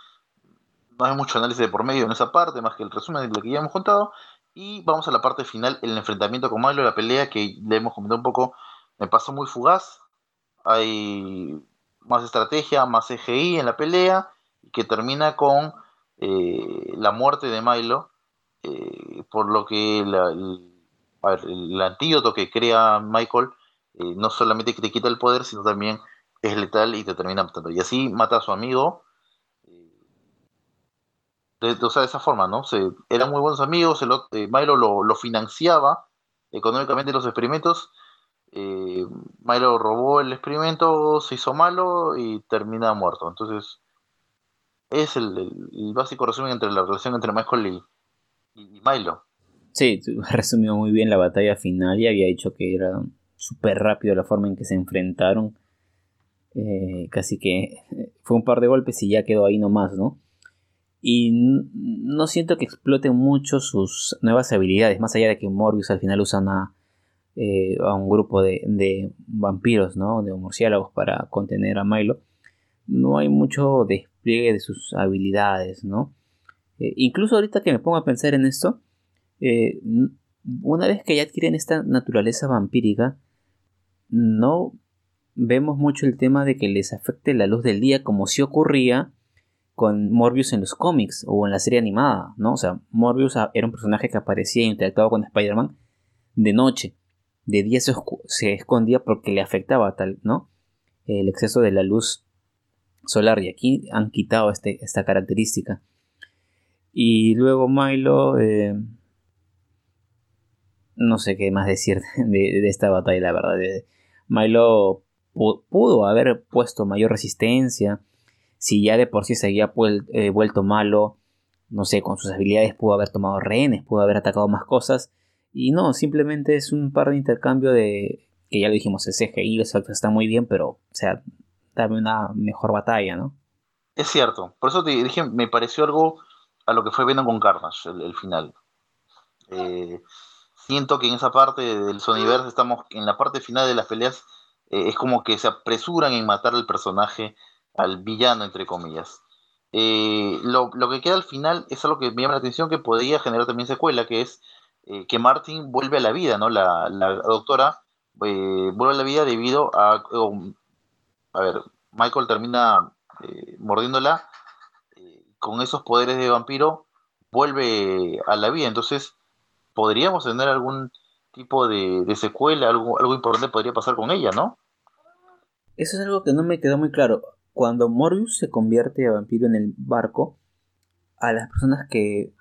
no hay mucho análisis de por medio en esa parte, más que el resumen de lo que ya hemos contado. Y vamos a la parte final, el enfrentamiento con Milo, la pelea que le hemos comentado un poco, me pasó muy fugaz. Hay más estrategia, más CGI en la pelea, que termina con eh, la muerte de Milo, eh, por lo que el, antídoto que crea Michael eh, no solamente te quita el poder, sino también es letal y te termina matando. Y así mata a su amigo. De, o sea, de esa forma, ¿no? Eran muy buenos amigos, el, Milo lo, financiaba económicamente los experimentos. Milo robó el experimento, se hizo malo y termina muerto. Entonces, es el, básico resumen entre la relación entre Michael y, Milo. Sí, resumió muy bien la batalla final y había dicho que era súper rápido la forma en que se enfrentaron. Eh, casi que fue un par de golpes y ya quedó ahí nomás, ¿no? Y no siento que exploten mucho sus nuevas habilidades, más allá de que Morbius al final usa a, eh, a un grupo de, de, vampiros, ¿no? De murciélagos para contener a Milo. No hay mucho de de sus habilidades, ¿no? Eh, incluso ahorita que me pongo a pensar en esto, eh, una vez que ya adquieren esta naturaleza vampírica, no vemos mucho el tema de que les afecte la luz del día como si ocurría con Morbius en los cómics o en la serie animada, ¿no? O sea, Morbius era un personaje que aparecía e interactuaba con Spider-Man de noche. De día se, se, escondía porque le afectaba tal, ¿no? El exceso de la luz solar y aquí han quitado este, esta característica. Y luego Milo, eh, no sé qué más decir de, esta batalla, la verdad. Milo pudo haber puesto mayor resistencia. Si ya de por sí se había eh, vuelto malo, no sé, con sus habilidades pudo haber tomado rehenes, pudo haber atacado más cosas. Y no, simplemente es un par de intercambio de. Que ya lo dijimos, el CGI, los está muy bien, pero, o sea, una mejor batalla, ¿no? Es cierto, por eso te dije, me pareció algo a lo que fue Venom con Carnage, el, final. Eh, siento que en esa parte del Sonyverse estamos en la parte final de las peleas, eh, es como que se apresuran en matar al personaje, al villano, entre comillas. Eh, lo, que queda al final es algo que me llama la atención que podría generar también secuela, que es que Martin vuelve a la vida, ¿no? La doctora vuelve a la vida debido a, a ver, Michael termina eh, mordiéndola, eh, con esos poderes de vampiro vuelve a la vida. Entonces, podríamos tener algún tipo de, secuela, algo, algo importante podría pasar con ella, ¿no? Eso es algo que no me quedó muy claro. Cuando Morbius se convierte a vampiro en el barco, a las personas que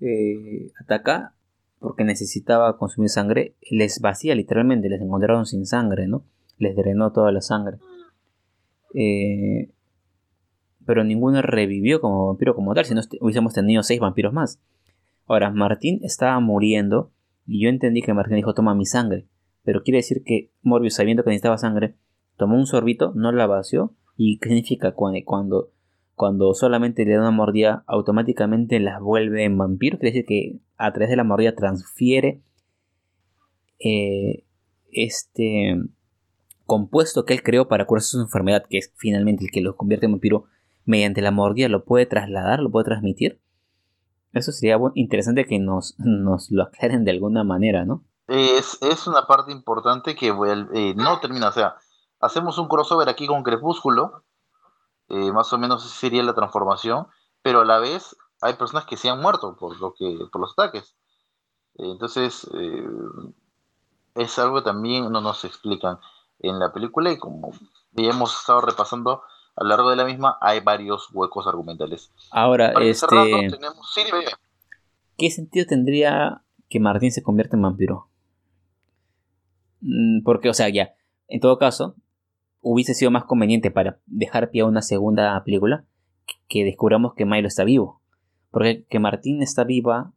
eh, ataca porque necesitaba consumir sangre, les vacía literalmente, les encontraron sin sangre, ¿no? Les drenó toda la sangre. Eh, pero ninguno revivió como vampiro como tal, si no hubiésemos tenido seis vampiros más. Ahora, Martín estaba muriendo y yo entendí que Martín dijo toma mi sangre. Pero quiere decir que Morbius, sabiendo que necesitaba sangre, tomó un sorbito, no la vació. ¿Y qué significa cuando, cuando, solamente le da una mordida, automáticamente las vuelve en vampiro? Quiere decir que a través de la mordida transfiere eh, este compuesto que él creó para curar su enfermedad, que es finalmente el que lo convierte en vampiro, mediante la mordida lo puede trasladar, lo puede transmitir. Eso sería interesante que nos, nos lo aclaren de alguna manera, ¿no? Es, una parte importante que eh, no termina, o sea, hacemos un crossover aquí con Crepúsculo, eh, más o menos sería la transformación, pero a la vez hay personas que se han muerto por, lo que, por los ataques. entonces, eh, es algo que también no nos explican en la película y como ya hemos estado repasando, a lo largo de la misma hay varios huecos argumentales. Ahora, este... ¿Qué sentido tendría que Martín se convierta en vampiro? Mm, porque, o sea, ya, en todo caso, hubiese sido más conveniente para dejar pie a una segunda película que descubramos que Milo está vivo. Porque que Martín está viva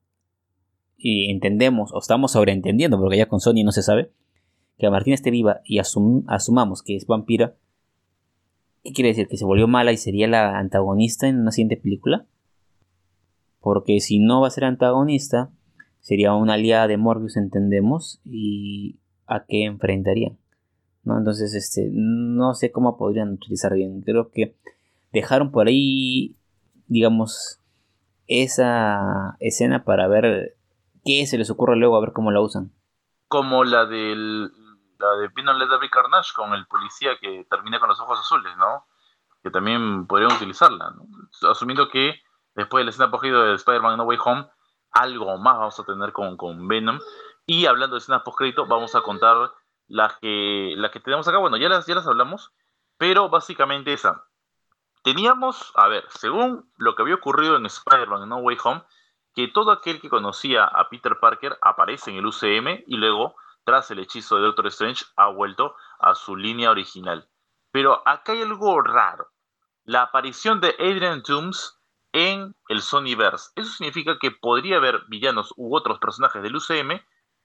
y entendemos, o estamos sobreentendiendo, porque ya con Sony no se sabe, que Martín esté viva y asumamos que es vampira, ¿qué quiere decir? ¿Que se volvió mala y sería la antagonista en una siguiente película? Porque si no va a ser antagonista, sería una aliada de Morbius, entendemos, y a qué enfrentarían. ¿no? Entonces, este, no sé cómo podrían utilizar bien. Creo que dejaron por ahí, digamos, esa escena para ver qué se les ocurre luego, a ver cómo la usan. Como la del la de Pino Let Carnage con el policía que termina con los ojos azules, ¿no? Que también podrían utilizarla, Asumiendo que después de la escena post de Spider-Man No Way Home, algo más vamos a tener con, con Venom. Y hablando de escenas post vamos a contar las que, las que tenemos acá. Bueno, ya las, ya las hablamos, pero básicamente esa. Teníamos, a ver, según lo que había ocurrido en Spider-Man No Way Home, que todo aquel que conocía a Peter Parker aparece en el UCM y luego, el hechizo de Doctor Strange, ha vuelto a su línea original. Pero acá hay algo raro. La aparición de Adrian Toomes en el Sonyverse. Eso significa que podría haber villanos u otros personajes del UCM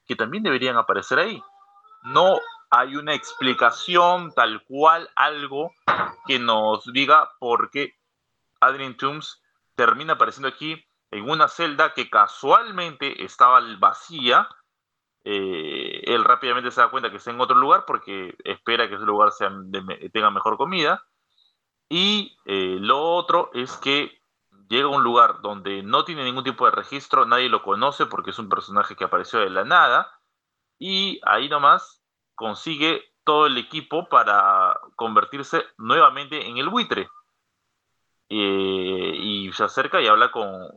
que también deberían aparecer ahí. No hay una explicación tal cual, algo que nos diga por qué Adrian Toomes termina apareciendo aquí en una celda que casualmente estaba vacía. Eh, él rápidamente se da cuenta que está en otro lugar porque espera que ese lugar tenga mejor comida. Y eh, lo otro es que llega a un lugar donde no tiene ningún tipo de registro, nadie lo conoce porque es un personaje que apareció de la nada, y ahí nomás consigue todo el equipo para convertirse nuevamente en el buitre. Eh, y se acerca y habla con,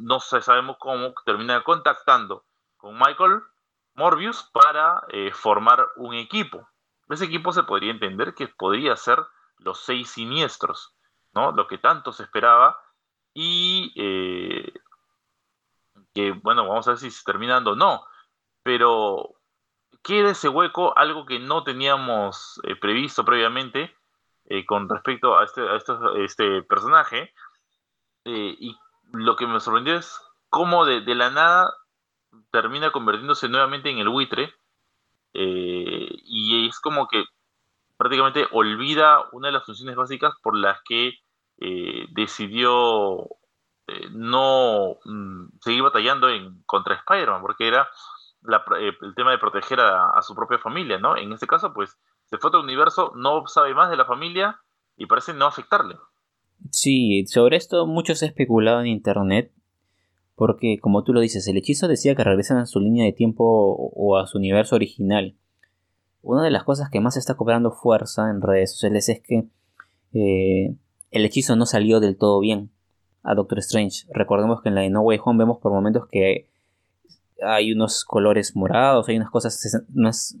no sabemos cómo, termina contactando con Michael Morbius para eh, formar un equipo. Ese equipo se podría entender que podría ser los seis siniestros, ¿no? Lo que tanto se esperaba y eh, que, bueno, vamos a ver si se terminando o no, pero queda ese hueco, algo que no teníamos eh, previsto previamente con respecto a este, a este personaje, y lo que me sorprendió es cómo de, la nada termina convirtiéndose nuevamente en el buitre, y es como que prácticamente olvida una de las funciones básicas por las que eh, decidió eh, no mm, seguir batallando contra Spider-Man, porque era eh, el tema de proteger a, su propia familia, ¿no? En este caso, pues, se fue a otro universo, no sabe más de la familia y parece no afectarle. Sí, sobre esto mucho se ha especulado en internet, porque como tú lo dices, el hechizo decía que regresan a su línea de tiempo o a su universo original. Una de las cosas que más está cobrando fuerza en redes sociales es que el hechizo no salió del todo bien a Doctor Strange. Recordemos que en la de No Way Home vemos por momentos que hay unos colores morados, hay unas cosas, unos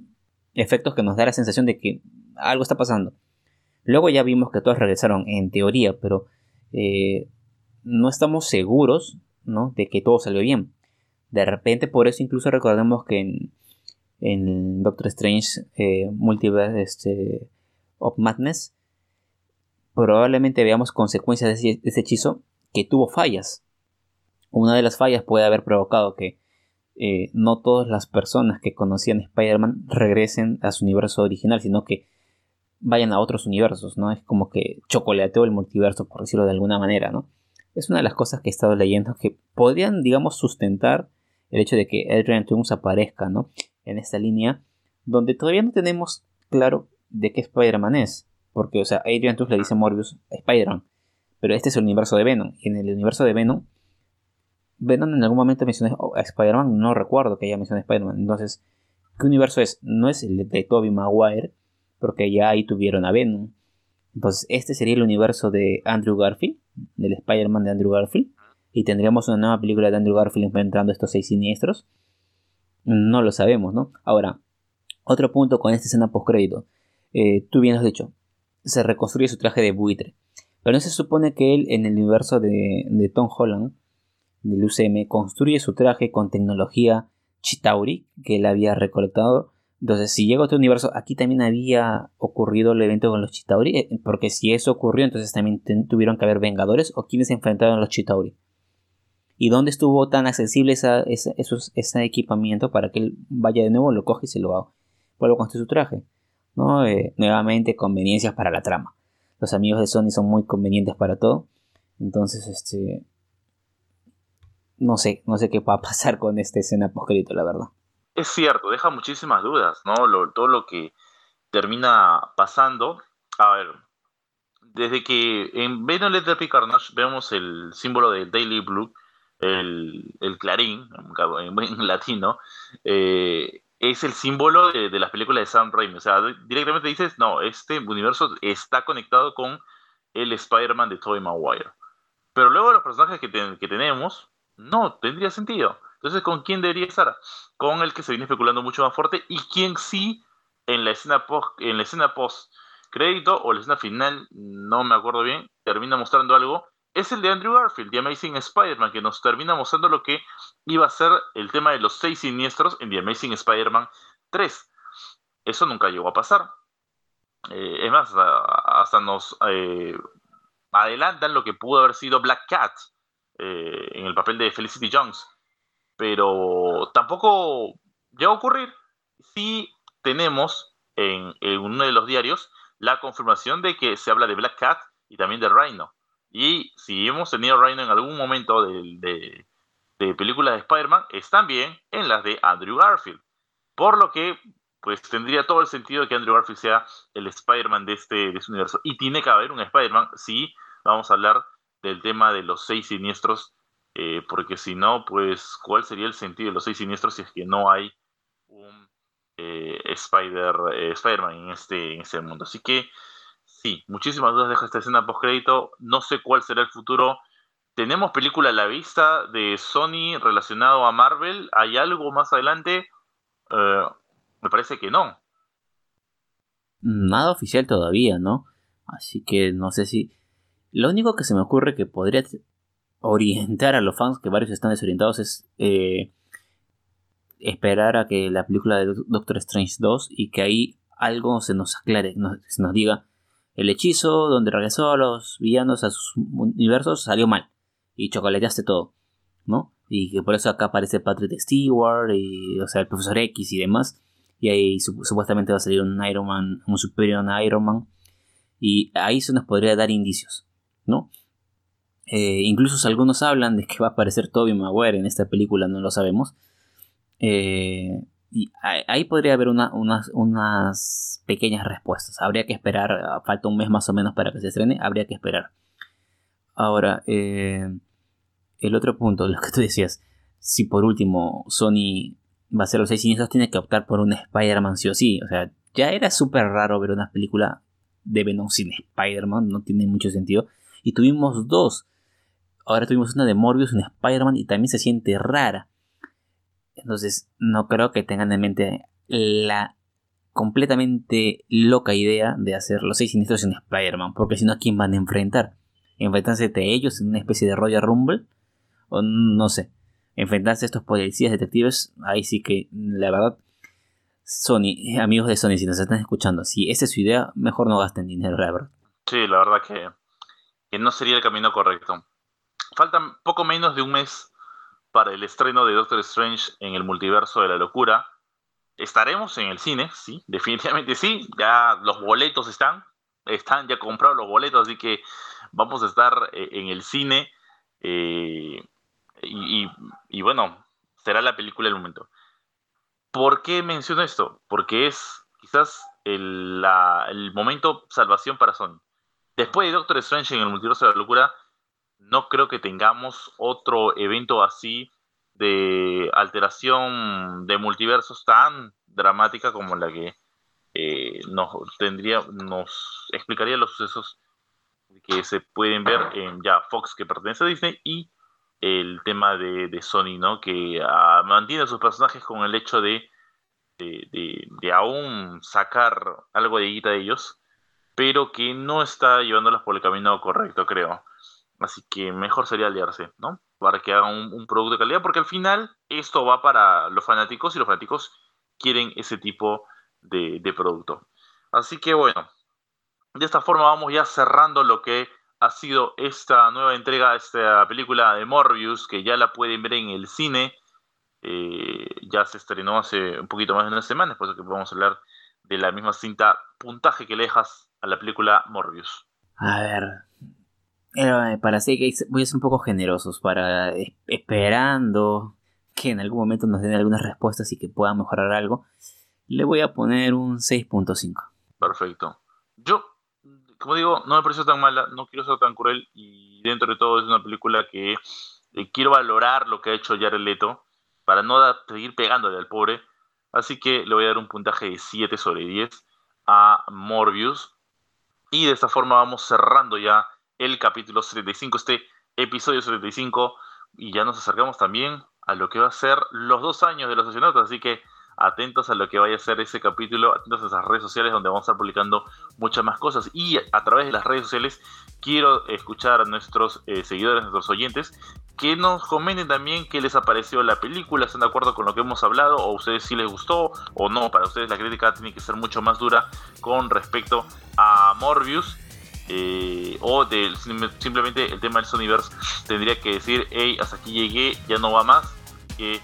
efectos que nos da la sensación de que algo está pasando. Luego ya vimos que todos regresaron en teoría, pero eh, no estamos seguros ¿no? de que todo salió bien. De repente, por eso incluso recordemos que en, Doctor Strange eh, Multiverse este, of Madness probablemente veamos consecuencias de ese, hechizo que tuvo fallas. Una de las fallas puede haber provocado que eh, no todas las personas que conocían Spider-Man regresen a su universo original, sino que vayan a otros universos, ¿no? Es como que chocolateó el multiverso, por decirlo de alguna manera, ¿no? Es una de las cosas que he estado leyendo que podrían, digamos, sustentar el hecho de que Adrian Toomes aparezca, ¿no? En esta línea, donde todavía no tenemos claro de qué Spider-Man es. Porque, o sea, Adrian Toomes le dice Morbius a Spider-Man. Pero este es el universo de Venom. Y en el universo de Venom, Venom en algún momento mencionó a Spider-Man. No recuerdo que haya mencionado a Spider-Man. Entonces, ¿qué universo es? No es el de Tobey Maguire. Porque ya ahí tuvieron a Venom. Entonces, este sería el universo de Andrew Garfield. Del Spider-Man de Andrew Garfield. Y tendríamos una nueva película de Andrew Garfield enfrentando estos seis siniestros. No lo sabemos, ¿no? Ahora, otro punto con esta escena post-crédito. Eh, tú bien has dicho, se reconstruye su traje de buitre. Pero no se supone que él en el universo de, de Tom Holland, del UCM, construye su traje con tecnología Chitauri que él había recolectado. Entonces, si llega a otro universo, aquí también había ocurrido el evento con los Chitauri, eh, porque si eso ocurrió, entonces también tuvieron que haber Vengadores o quienes se enfrentaron a los Chitauri. ¿Y dónde estuvo tan accesible ese equipamiento para que él vaya de nuevo, lo coge y se lo vuelva a construir su traje? ¿no? Eh, nuevamente, conveniencias para la trama. Los amigos de Sony son muy convenientes para todo. Entonces, este. No sé, no sé qué va a pasar con esta escena poscrito, la verdad. Es cierto, deja muchísimas dudas, ¿no? todo lo que termina pasando. A ver, desde que en Venom Let There Carnage vemos el símbolo del Daily Blue, el, clarín, en, en latino, eh, es el símbolo de, las películas de Sam Raimi. O sea, directamente dices, no, este universo está conectado con el Spider-Man de Tobey Maguire. Pero luego los personajes que, que, tenemos, no, tendría sentido. Entonces, ¿con quién debería estar? Con el que se viene especulando mucho más fuerte y quien sí en la escena post, en la escena post crédito o la escena final, no me acuerdo bien, termina mostrando algo es el de Andrew Garfield, The Amazing Spider-Man, que nos termina mostrando lo que iba a ser el tema de los seis siniestros en The Amazing Spider-Man 3. Eso nunca llegó a pasar. Eh, es más, hasta nos eh, adelantan lo que pudo haber sido Black Cat eh, en el papel de Felicity Jones. Pero tampoco llegó a ocurrir. Sí tenemos en, uno de los diarios la confirmación de que se habla de Black Cat y también de Rhino. Y si hemos tenido Rhino en algún momento de, películas de Spider-Man, es también en las de Andrew Garfield. Por lo que, pues tendría todo el sentido que Andrew Garfield sea el Spider-Man de este, de este universo. Y tiene que haber un Spider-Man si vamos a hablar del tema de los seis siniestros, eh, porque si no, pues, ¿cuál sería el sentido de los seis siniestros si es que no hay un eh, Spider, eh, Spider-Man en este, en este mundo? Así que sí, muchísimas dudas deja esta escena post crédito. No sé cuál será el futuro. ¿Tenemos película a la vista de Sony relacionado a Marvel? ¿Hay algo más adelante? Eh, me parece que no. Nada oficial todavía, ¿no? Así que no sé si... Lo único que se me ocurre que podría orientar a los fans, que varios están desorientados, es eh, esperar a que la película de Doctor Strange 2 y que ahí algo se nos aclare, se nos diga el hechizo donde regresó a los villanos a sus universos salió mal y chocolateaste todo, ¿no? Y que por eso acá aparece Patrick Stewart y, o sea, el profesor X y demás. Y ahí supuestamente va a salir un Iron Man, un superior Iron Man. Y ahí se nos podría dar indicios, ¿no? Eh, incluso algunos hablan de que va a aparecer Toby Maguire en esta película, no lo sabemos. Eh, y ahí podría haber unas, pequeñas respuestas. Habría que esperar, ah, falta un mes más o menos para que se estrene, habría que esperar. Ahora, eh, el otro punto, lo que tú decías, si por último Sony va a ser los seis siniestros, tiene que optar por un Spider-Man sí o sí. O sea, ya era súper raro ver una película de Venom sin Spider-Man, no tiene mucho sentido. Y tuvimos dos. Ahora tuvimos una de Morbius, un Spider-Man, y también se siente rara. Entonces, no creo que tengan en mente la completamente loca idea de hacer los seis siniestros en Spider-Man, porque si no, ¿a quién van a enfrentar? ¿Enfrentarse entre ellos en una especie de Royal Rumble? O no sé, enfrentarse a estos policías detectives, ahí sí que, la verdad, Sony, amigos de Sony, si nos están escuchando, si esa es su idea, mejor no gasten dinero, la verdad. Sí, la verdad que, que no sería el camino correcto. Faltan poco menos de un mes para el estreno de Doctor Strange en el multiverso de la locura. Estaremos en el cine, sí, definitivamente sí. Ya los boletos están, están ya comprados los boletos, así que vamos a estar eh, en el cine. Eh, y, bueno, será la película del momento. ¿Por qué menciono esto? Porque es quizás el, el momento salvación para Sony. Después de Doctor Strange en el multiverso de la locura, no creo que tengamos otro evento así de alteración de multiversos tan dramática como la que eh, nos tendría nos explicaría los sucesos que se pueden ver en ya Fox que pertenece a Disney y el tema de, Sony no que ah, mantiene a sus personajes con el hecho de de, de, aún sacar algo de guita de ellos pero que no está llevándolas por el camino correcto, creo. Así que mejor sería aliarse, ¿no? Para que hagan un, producto de calidad, porque al final esto va para los fanáticos y los fanáticos quieren ese tipo de, producto. Así que bueno, de esta forma vamos ya cerrando lo que ha sido esta nueva entrega, esta película de Morbius, que ya la pueden ver en el cine. Eh, ya se estrenó hace un poquito más de una semana, después de que podemos hablar de la misma cinta puntaje que le dejas a la película Morbius. A ver, eh, para que voy a ser un poco generosos, para esperando que en algún momento nos den algunas respuestas y que puedan mejorar algo, le voy a poner un 6.5. Perfecto. Yo como digo, no me pareció tan mala, no quiero ser tan cruel y dentro de todo es una película que eh, quiero valorar lo que ha hecho Jared Leto para no seguir pegándole al pobre. Así que le voy a dar un puntaje de 7 sobre 10 a Morbius. Y de esta forma vamos cerrando ya el capítulo 75, este episodio 75. Y ya nos acercamos también a lo que va a ser los dos años de los astronautas. Así que atentos a lo que vaya a ser ese capítulo, atentos a esas redes sociales donde vamos a estar publicando muchas más cosas. Y a través de las redes sociales quiero escuchar a nuestros eh, seguidores, nuestros oyentes, que nos comenten también qué les ha parecido la película, están de acuerdo con lo que hemos hablado, o a ustedes si les gustó o no. Para ustedes la crítica tiene que ser mucho más dura con respecto a Morbius. Eh, o simplemente el tema del Sonyverse tendría que decir, hey, hasta aquí llegué, ya no va más, que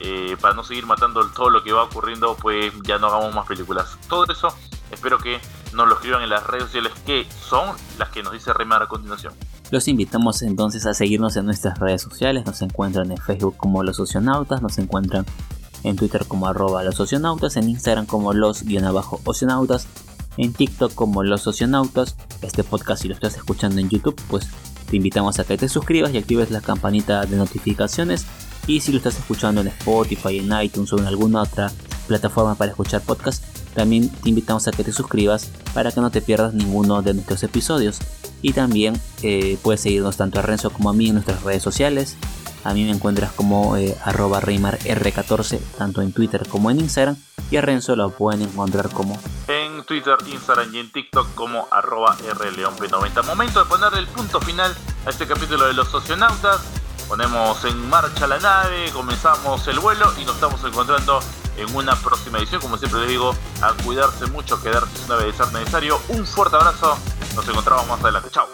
eh, para no seguir matando todo lo que va ocurriendo, pues ya no hagamos más películas. Todo eso espero que nos lo escriban en las redes sociales que son las que nos dice Remar a continuación. Los invitamos entonces a seguirnos en nuestras redes sociales, nos encuentran en Facebook como Los Oceanautas, nos encuentran en Twitter como arroba los oceanautas, en Instagram como los guion abajo oceanautas, en TikTok como los oceanautas. Este podcast si lo estás escuchando en YouTube, pues te invitamos a que te suscribas y actives la campanita de notificaciones y si lo estás escuchando en Spotify, en iTunes o en alguna otra plataforma para escuchar podcast, también te invitamos a que te suscribas para que no te pierdas ninguno de nuestros episodios. Y también eh, puedes seguirnos tanto a Renzo como a mí en nuestras redes sociales. A mí me encuentras como eh, arroba R14, tanto en Twitter como en Instagram. Y a Renzo lo pueden encontrar como en Twitter, Instagram y en TikTok como arroba rleonp90. Momento de poner el punto final a este capítulo de los socionautas. Ponemos en marcha la nave, comenzamos el vuelo y nos estamos encontrando en una próxima edición. Como siempre les digo, a cuidarse mucho, quedarse una vez ser necesario. Un fuerte abrazo, nos encontramos más adelante. Chao.